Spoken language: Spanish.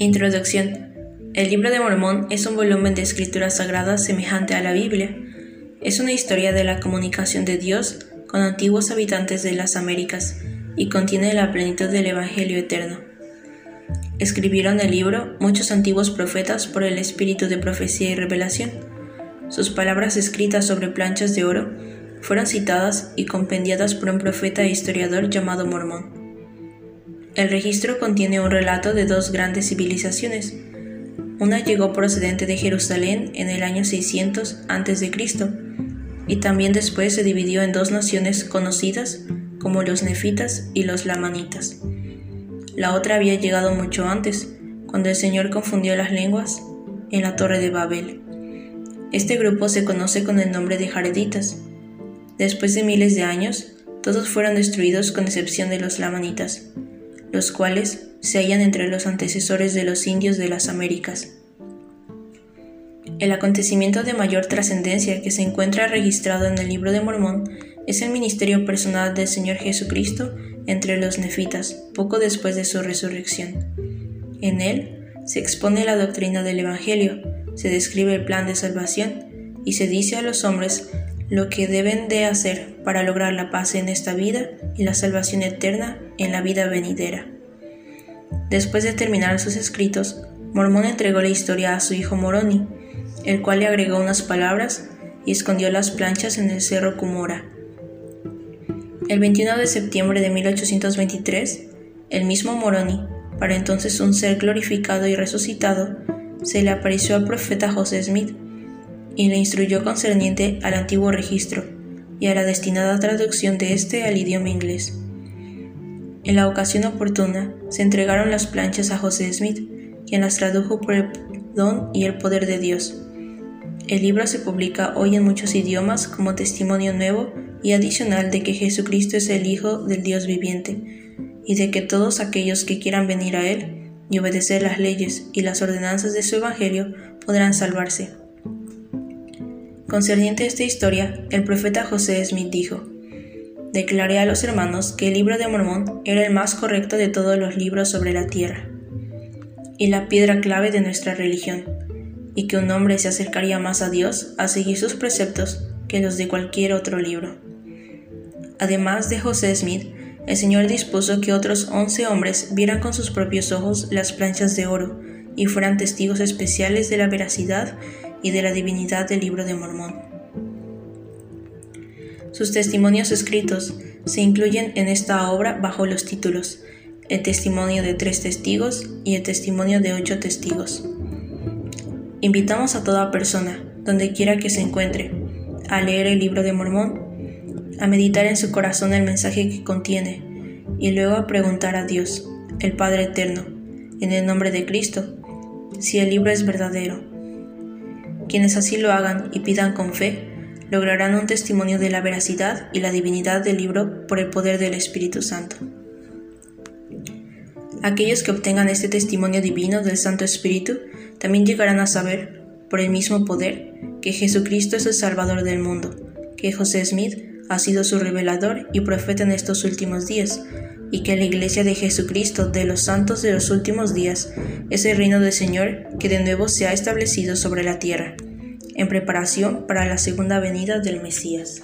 Introducción. El libro de Mormón es un volumen de escritura sagrada semejante a la Biblia. Es una historia de la comunicación de Dios con antiguos habitantes de las Américas y contiene la plenitud del Evangelio eterno. Escribieron el libro muchos antiguos profetas por el espíritu de profecía y revelación. Sus palabras escritas sobre planchas de oro fueron citadas y compendiadas por un profeta e historiador llamado Mormón. El registro contiene un relato de dos grandes civilizaciones. Una llegó procedente de Jerusalén en el año 600 a.C. y también después se dividió en dos naciones conocidas como los nefitas y los lamanitas. La otra había llegado mucho antes, cuando el Señor confundió las lenguas en la torre de Babel. Este grupo se conoce con el nombre de Jareditas. Después de miles de años, todos fueron destruidos con excepción de los lamanitas, los cuales se hallan entre los antecesores de los indios de las Américas. El acontecimiento de mayor trascendencia que se encuentra registrado en el libro de Mormón es el ministerio personal del Señor Jesucristo entre los nefitas, poco después de su resurrección. En él se expone la doctrina del Evangelio, se describe el plan de salvación y se dice a los hombres lo que deben de hacer para lograr la paz en esta vida y la salvación eterna en la vida venidera. Después de terminar sus escritos, Mormón entregó la historia a su hijo Moroni, el cual le agregó unas palabras y escondió las planchas en el cerro Cumora. El 21 de septiembre de 1823, el mismo Moroni, para entonces un ser glorificado y resucitado, se le apareció al profeta José Smith y le instruyó concerniente al antiguo registro y a la destinada traducción de éste al idioma inglés. En la ocasión oportuna se entregaron las planchas a José Smith, quien las tradujo por el don y el poder de Dios. El libro se publica hoy en muchos idiomas como testimonio nuevo y adicional de que Jesucristo es el Hijo del Dios viviente, y de que todos aquellos que quieran venir a Él y obedecer las leyes y las ordenanzas de su Evangelio podrán salvarse. Concerniente a esta historia, el profeta José Smith dijo, Declaré a los hermanos que el libro de Mormón era el más correcto de todos los libros sobre la tierra, y la piedra clave de nuestra religión, y que un hombre se acercaría más a Dios a seguir sus preceptos que los de cualquier otro libro. Además de José Smith, el Señor dispuso que otros once hombres vieran con sus propios ojos las planchas de oro y fueran testigos especiales de la veracidad y de la divinidad del libro de Mormón. Sus testimonios escritos se incluyen en esta obra bajo los títulos El testimonio de tres testigos y el testimonio de ocho testigos. Invitamos a toda persona, donde quiera que se encuentre, a leer el libro de Mormón, a meditar en su corazón el mensaje que contiene y luego a preguntar a Dios, el Padre Eterno, en el nombre de Cristo, si el libro es verdadero quienes así lo hagan y pidan con fe, lograrán un testimonio de la veracidad y la divinidad del libro por el poder del Espíritu Santo. Aquellos que obtengan este testimonio divino del Santo Espíritu también llegarán a saber, por el mismo poder, que Jesucristo es el Salvador del mundo, que José Smith ha sido su revelador y profeta en estos últimos días, y que la Iglesia de Jesucristo de los santos de los últimos días es el reino del Señor que de nuevo se ha establecido sobre la tierra, en preparación para la segunda venida del Mesías.